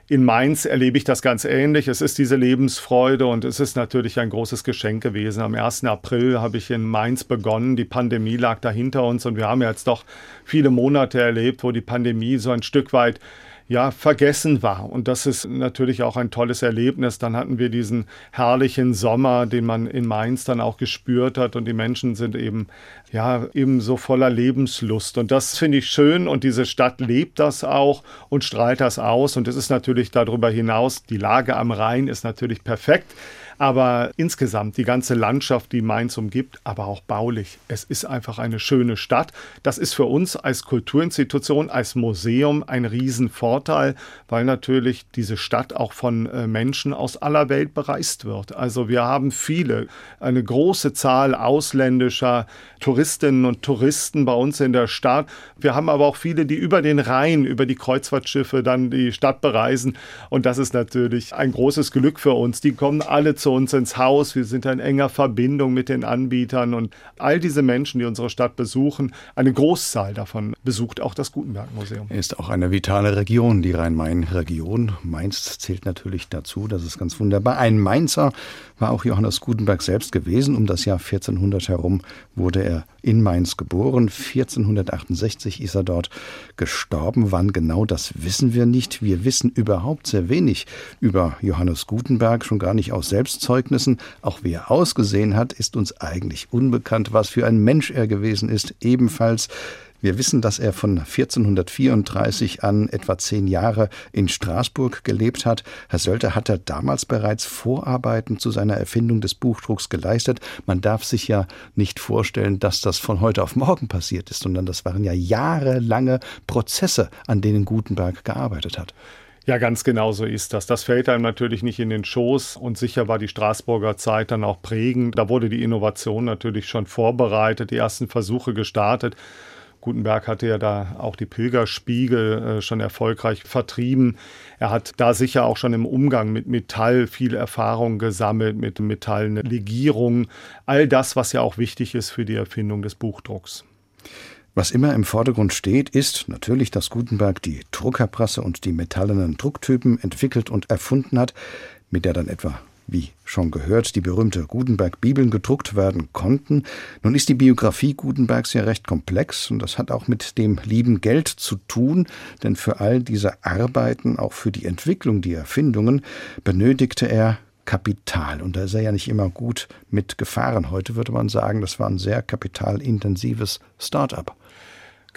In Mainz erlebe ich das ganz ähnlich. Es ist diese Lebensfreude und es ist natürlich ein großes Geschenk gewesen. Am 1. April habe ich in Mainz begonnen. Die Pandemie lag da hinter uns und wir haben jetzt doch viele Monate erlebt, wo die Pandemie so ein Stück weit ja, vergessen war. Und das ist natürlich auch ein tolles Erlebnis. Dann hatten wir diesen herrlichen Sommer, den man in Mainz dann auch gespürt hat und die Menschen sind eben, ja, eben so voller Lebenslust. Und das finde ich schön und diese Stadt lebt das auch und strahlt das aus. Und es ist natürlich darüber hinaus, die Lage am Rhein ist natürlich perfekt. Aber insgesamt die ganze Landschaft, die Mainz umgibt, aber auch baulich. Es ist einfach eine schöne Stadt. Das ist für uns als Kulturinstitution, als Museum ein Riesenvorteil, weil natürlich diese Stadt auch von äh, Menschen aus aller Welt bereist wird. Also wir haben viele, eine große Zahl ausländischer Touristinnen und Touristen bei uns in der Stadt. Wir haben aber auch viele, die über den Rhein, über die Kreuzfahrtschiffe dann die Stadt bereisen. Und das ist natürlich ein großes Glück für uns. Die kommen alle zu uns ins Haus. Wir sind in enger Verbindung mit den Anbietern. Und all diese Menschen, die unsere Stadt besuchen, eine Großzahl davon besucht auch das Gutenberg-Museum. Ist auch eine vitale Region, die Rhein-Main-Region. Mainz zählt natürlich dazu. Das ist ganz wunderbar. Ein Mainzer war auch Johannes Gutenberg selbst gewesen. Um das Jahr 1400 herum wurde er in Mainz geboren. 1468 ist er dort gestorben. Wann genau, das wissen wir nicht. Wir wissen überhaupt sehr wenig über Johannes Gutenberg, schon gar nicht aus Selbstzeugnissen. Auch wie er ausgesehen hat, ist uns eigentlich unbekannt. Was für ein Mensch er gewesen ist, ebenfalls. Wir wissen, dass er von 1434 an etwa zehn Jahre in Straßburg gelebt hat. Herr Sölter hat er damals bereits Vorarbeiten zu seiner Erfindung des Buchdrucks geleistet. Man darf sich ja nicht vorstellen, dass das von heute auf morgen passiert ist, sondern das waren ja jahrelange Prozesse, an denen Gutenberg gearbeitet hat. Ja, ganz genau so ist das. Das fällt einem natürlich nicht in den Schoß und sicher war die Straßburger Zeit dann auch prägend. Da wurde die Innovation natürlich schon vorbereitet, die ersten Versuche gestartet. Gutenberg hatte ja da auch die Pilgerspiegel äh, schon erfolgreich vertrieben. Er hat da sicher auch schon im Umgang mit Metall viel Erfahrung gesammelt, mit Metalllegierung, all das, was ja auch wichtig ist für die Erfindung des Buchdrucks. Was immer im Vordergrund steht, ist natürlich, dass Gutenberg die Druckerpresse und die metallenen Drucktypen entwickelt und erfunden hat, mit der dann etwa wie schon gehört, die berühmte Gutenberg-Bibeln gedruckt werden konnten. Nun ist die Biografie Gutenbergs ja recht komplex und das hat auch mit dem lieben Geld zu tun, denn für all diese Arbeiten, auch für die Entwicklung, die Erfindungen, benötigte er Kapital. Und da ist er ja nicht immer gut mit gefahren. Heute würde man sagen, das war ein sehr kapitalintensives Start-up.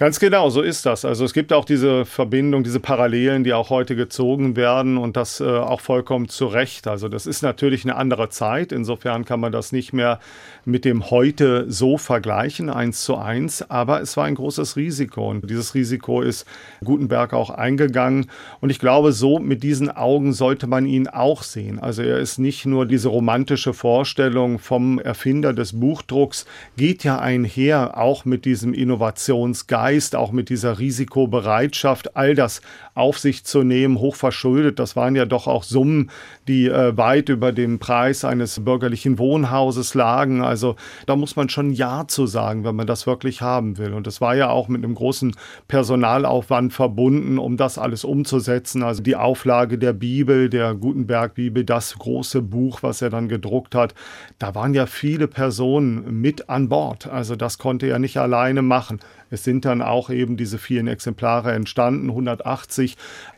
Ganz genau, so ist das. Also es gibt auch diese Verbindung, diese Parallelen, die auch heute gezogen werden und das äh, auch vollkommen zu Recht. Also das ist natürlich eine andere Zeit. Insofern kann man das nicht mehr mit dem heute so vergleichen, eins zu eins. Aber es war ein großes Risiko und dieses Risiko ist Gutenberg auch eingegangen. Und ich glaube, so mit diesen Augen sollte man ihn auch sehen. Also er ist nicht nur diese romantische Vorstellung vom Erfinder des Buchdrucks, geht ja einher auch mit diesem Innovationsgeist Geist, auch mit dieser Risikobereitschaft, all das auf sich zu nehmen, hochverschuldet. Das waren ja doch auch Summen, die äh, weit über dem Preis eines bürgerlichen Wohnhauses lagen. Also da muss man schon Ja zu sagen, wenn man das wirklich haben will. Und das war ja auch mit einem großen Personalaufwand verbunden, um das alles umzusetzen. Also die Auflage der Bibel, der Gutenberg-Bibel, das große Buch, was er dann gedruckt hat, da waren ja viele Personen mit an Bord. Also das konnte er nicht alleine machen. Es sind dann auch eben diese vielen Exemplare entstanden, 180.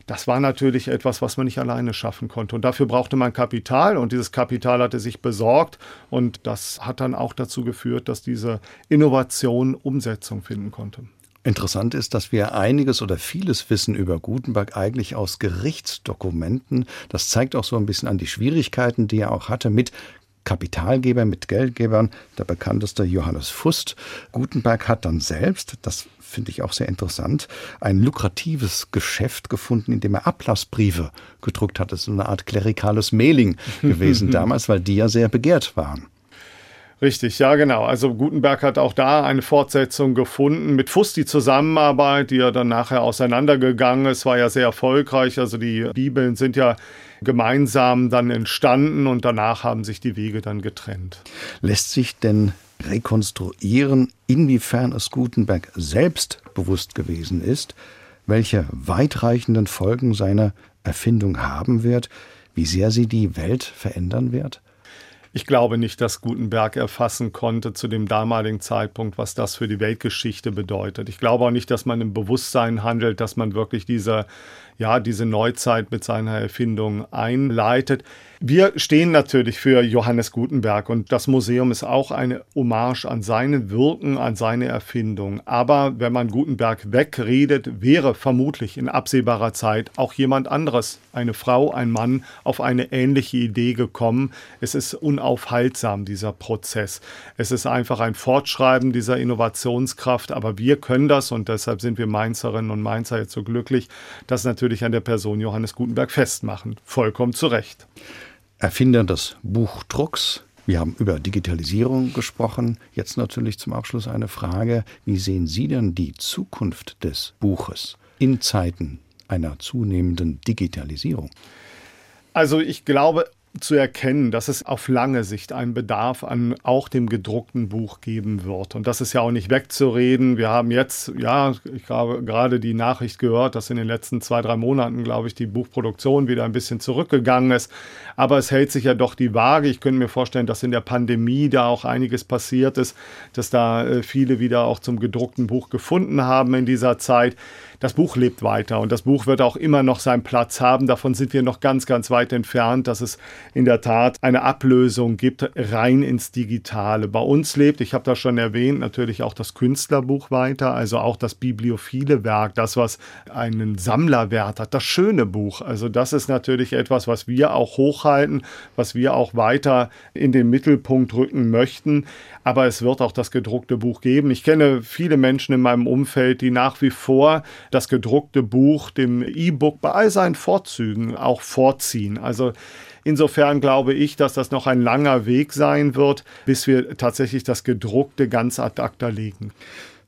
Das war natürlich etwas, was man nicht alleine schaffen konnte. Und dafür brauchte man Kapital und dieses Kapital hatte sich besorgt. Und das hat dann auch dazu geführt, dass diese Innovation Umsetzung finden konnte. Interessant ist, dass wir einiges oder vieles wissen über Gutenberg eigentlich aus Gerichtsdokumenten. Das zeigt auch so ein bisschen an die Schwierigkeiten, die er auch hatte mit Kapitalgeber, mit Geldgebern, der bekannteste Johannes Fust. Gutenberg hat dann selbst, das finde ich auch sehr interessant, ein lukratives Geschäft gefunden, in dem er Ablassbriefe gedruckt hat. Das ist eine Art klerikales Mailing gewesen damals, weil die ja sehr begehrt waren. Richtig, ja genau. Also Gutenberg hat auch da eine Fortsetzung gefunden mit Fuß die Zusammenarbeit, die ja dann nachher auseinandergegangen ist, war ja sehr erfolgreich. Also die Bibeln sind ja gemeinsam dann entstanden und danach haben sich die Wege dann getrennt. Lässt sich denn rekonstruieren, inwiefern es Gutenberg selbst bewusst gewesen ist, welche weitreichenden Folgen seine Erfindung haben wird, wie sehr sie die Welt verändern wird? Ich glaube nicht, dass Gutenberg erfassen konnte zu dem damaligen Zeitpunkt, was das für die Weltgeschichte bedeutet. Ich glaube auch nicht, dass man im Bewusstsein handelt, dass man wirklich diese, ja, diese Neuzeit mit seiner Erfindung einleitet. Wir stehen natürlich für Johannes Gutenberg und das Museum ist auch eine Hommage an seine Wirken, an seine Erfindung. Aber wenn man Gutenberg wegredet, wäre vermutlich in absehbarer Zeit auch jemand anderes, eine Frau, ein Mann, auf eine ähnliche Idee gekommen. Es ist unaufhaltsam, dieser Prozess. Es ist einfach ein Fortschreiben dieser Innovationskraft, aber wir können das und deshalb sind wir Mainzerinnen und Mainzer jetzt so glücklich, das natürlich an der Person Johannes Gutenberg festmachen. Vollkommen zu Recht. Erfinder des Buchdrucks. Wir haben über Digitalisierung gesprochen. Jetzt natürlich zum Abschluss eine Frage. Wie sehen Sie denn die Zukunft des Buches in Zeiten einer zunehmenden Digitalisierung? Also ich glaube, zu erkennen, dass es auf lange Sicht einen Bedarf an auch dem gedruckten Buch geben wird. Und das ist ja auch nicht wegzureden. Wir haben jetzt, ja, ich habe gerade die Nachricht gehört, dass in den letzten zwei, drei Monaten, glaube ich, die Buchproduktion wieder ein bisschen zurückgegangen ist. Aber es hält sich ja doch die Waage. Ich könnte mir vorstellen, dass in der Pandemie da auch einiges passiert ist, dass da äh, viele wieder auch zum gedruckten Buch gefunden haben in dieser Zeit das Buch lebt weiter und das Buch wird auch immer noch seinen Platz haben. Davon sind wir noch ganz, ganz weit entfernt, dass es in der Tat eine Ablösung gibt, rein ins Digitale. Bei uns lebt, ich habe das schon erwähnt, natürlich auch das Künstlerbuch weiter, also auch das bibliophile Werk, das, was einen Sammlerwert hat, das schöne Buch. Also das ist natürlich etwas, was wir auch hochhalten, was wir auch weiter in den Mittelpunkt rücken möchten. Aber es wird auch das gedruckte Buch geben. Ich kenne viele Menschen in meinem Umfeld, die nach wie vor das gedruckte Buch dem E-Book bei all seinen Vorzügen auch vorziehen. Also Insofern glaube ich, dass das noch ein langer Weg sein wird, bis wir tatsächlich das gedruckte ganz ad acta legen.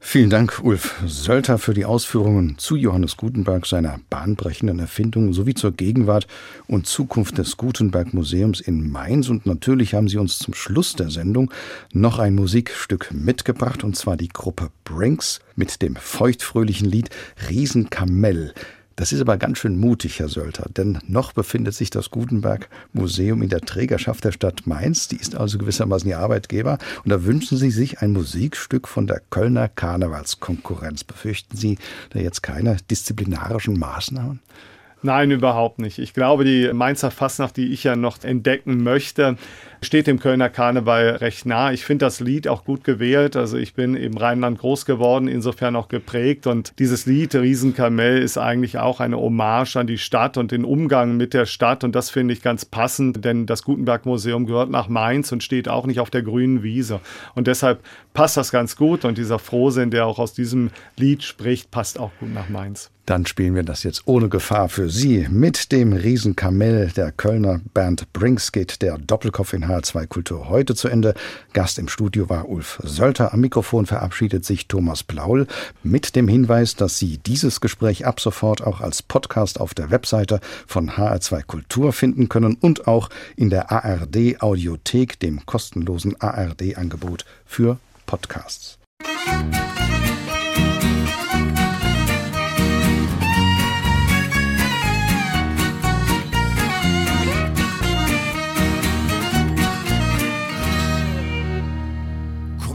Vielen Dank, Ulf Sölter, für die Ausführungen zu Johannes Gutenberg, seiner bahnbrechenden Erfindung sowie zur Gegenwart und Zukunft des Gutenberg Museums in Mainz. Und natürlich haben Sie uns zum Schluss der Sendung noch ein Musikstück mitgebracht, und zwar die Gruppe Brinks mit dem feuchtfröhlichen Lied Riesenkamell. Das ist aber ganz schön mutig, Herr Sölter, denn noch befindet sich das Gutenberg Museum in der Trägerschaft der Stadt Mainz. Die ist also gewissermaßen Ihr Arbeitgeber. Und da wünschen Sie sich ein Musikstück von der Kölner Karnevalskonkurrenz. Befürchten Sie da jetzt keine disziplinarischen Maßnahmen? Nein, überhaupt nicht. Ich glaube, die Mainzer Fassnacht, die ich ja noch entdecken möchte, steht dem Kölner Karneval recht nah. Ich finde das Lied auch gut gewählt. Also ich bin im Rheinland groß geworden, insofern auch geprägt. Und dieses Lied Riesenkamell ist eigentlich auch eine Hommage an die Stadt und den Umgang mit der Stadt. Und das finde ich ganz passend, denn das Gutenberg Museum gehört nach Mainz und steht auch nicht auf der grünen Wiese. Und deshalb passt das ganz gut. Und dieser Frohsinn, der auch aus diesem Lied spricht, passt auch gut nach Mainz. Dann spielen wir das jetzt ohne Gefahr für Sie. Mit dem Riesenkamell der Kölner Band Brinks geht der Doppelkopf in H2 Kultur heute zu Ende. Gast im Studio war Ulf Sölter. Am Mikrofon verabschiedet sich Thomas Blaul mit dem Hinweis, dass Sie dieses Gespräch ab sofort auch als Podcast auf der Webseite von HR2 Kultur finden können und auch in der ARD Audiothek, dem kostenlosen ARD Angebot für Podcasts.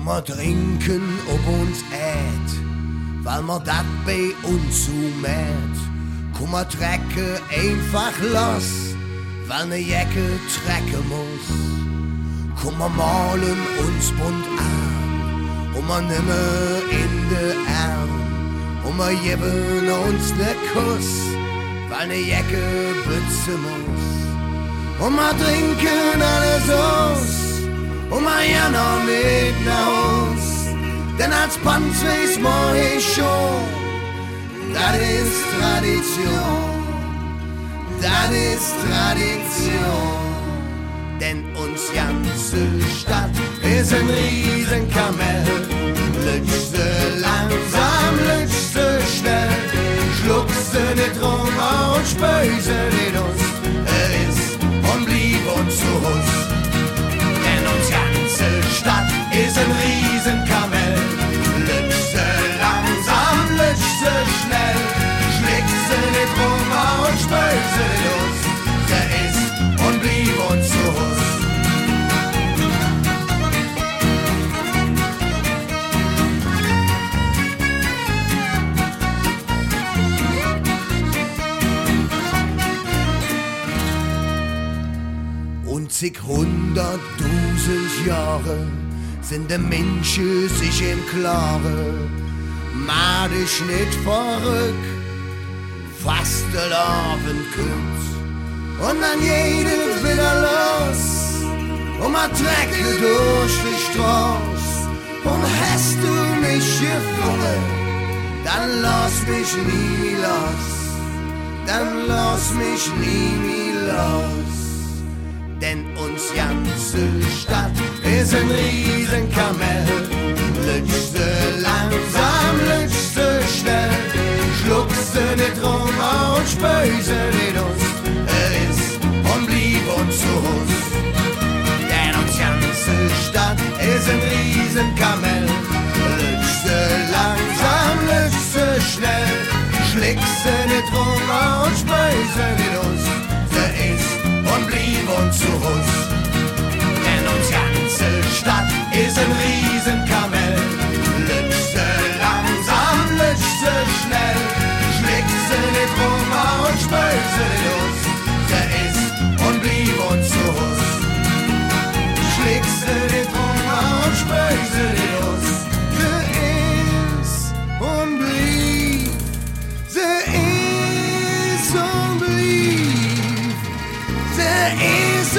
Wir trinken, ob uns ät, weil wir dat bei uns so mäht. Komm wir trecke einfach los, weil ne Jacke trecken muss. Komm wir malen uns bunt an, und wir nimmer in de Arm. Und wir geben uns ne Kuss, weil ne Jacke bützen muss. Und wir trinken alles aus und man ja noch nicht nach Haus. Denn als Panz weiß man eh schon, das ist Tradition. Denn uns ganze Stadt ist ein Riesenkamell. Lütschste langsam, lütschste schnell, schluckste nicht rum und spöse nicht uns. Er ist und blieb uns zu Hus ein Riesenkamell. Lütze langsam, lütze schnell, schlägst sie nicht rum und spöse los. Der ist und blieb uns zu Hus. hunderttausend Jahre sind der Menschen sich im Klaren, mach dich nicht verrückt, fast der Larven kümmt. Und dann jedes wieder los, und man trecke durch die Straße. Und hast du mich gefunden, dann lass mich nie los, dann lass mich nie los denn uns ganze Stadt ist ein Riesenkamell. Lütschste langsam, lütschste schnell, schluckste nicht rum und spöse nicht uns. Er ist und blieb uns zu Hus. Denn uns ganze Stadt ist ein Riesenkamell. Lütschste langsam, lütschste schnell, schlickste nicht rum und spöse nicht uns. Und uns zu Hus. Denn uns ganze Stadt ist ein Riesenkamell. Lütschse langsam, lütschse schnell, schlägse nicht rum und spöse los. Ist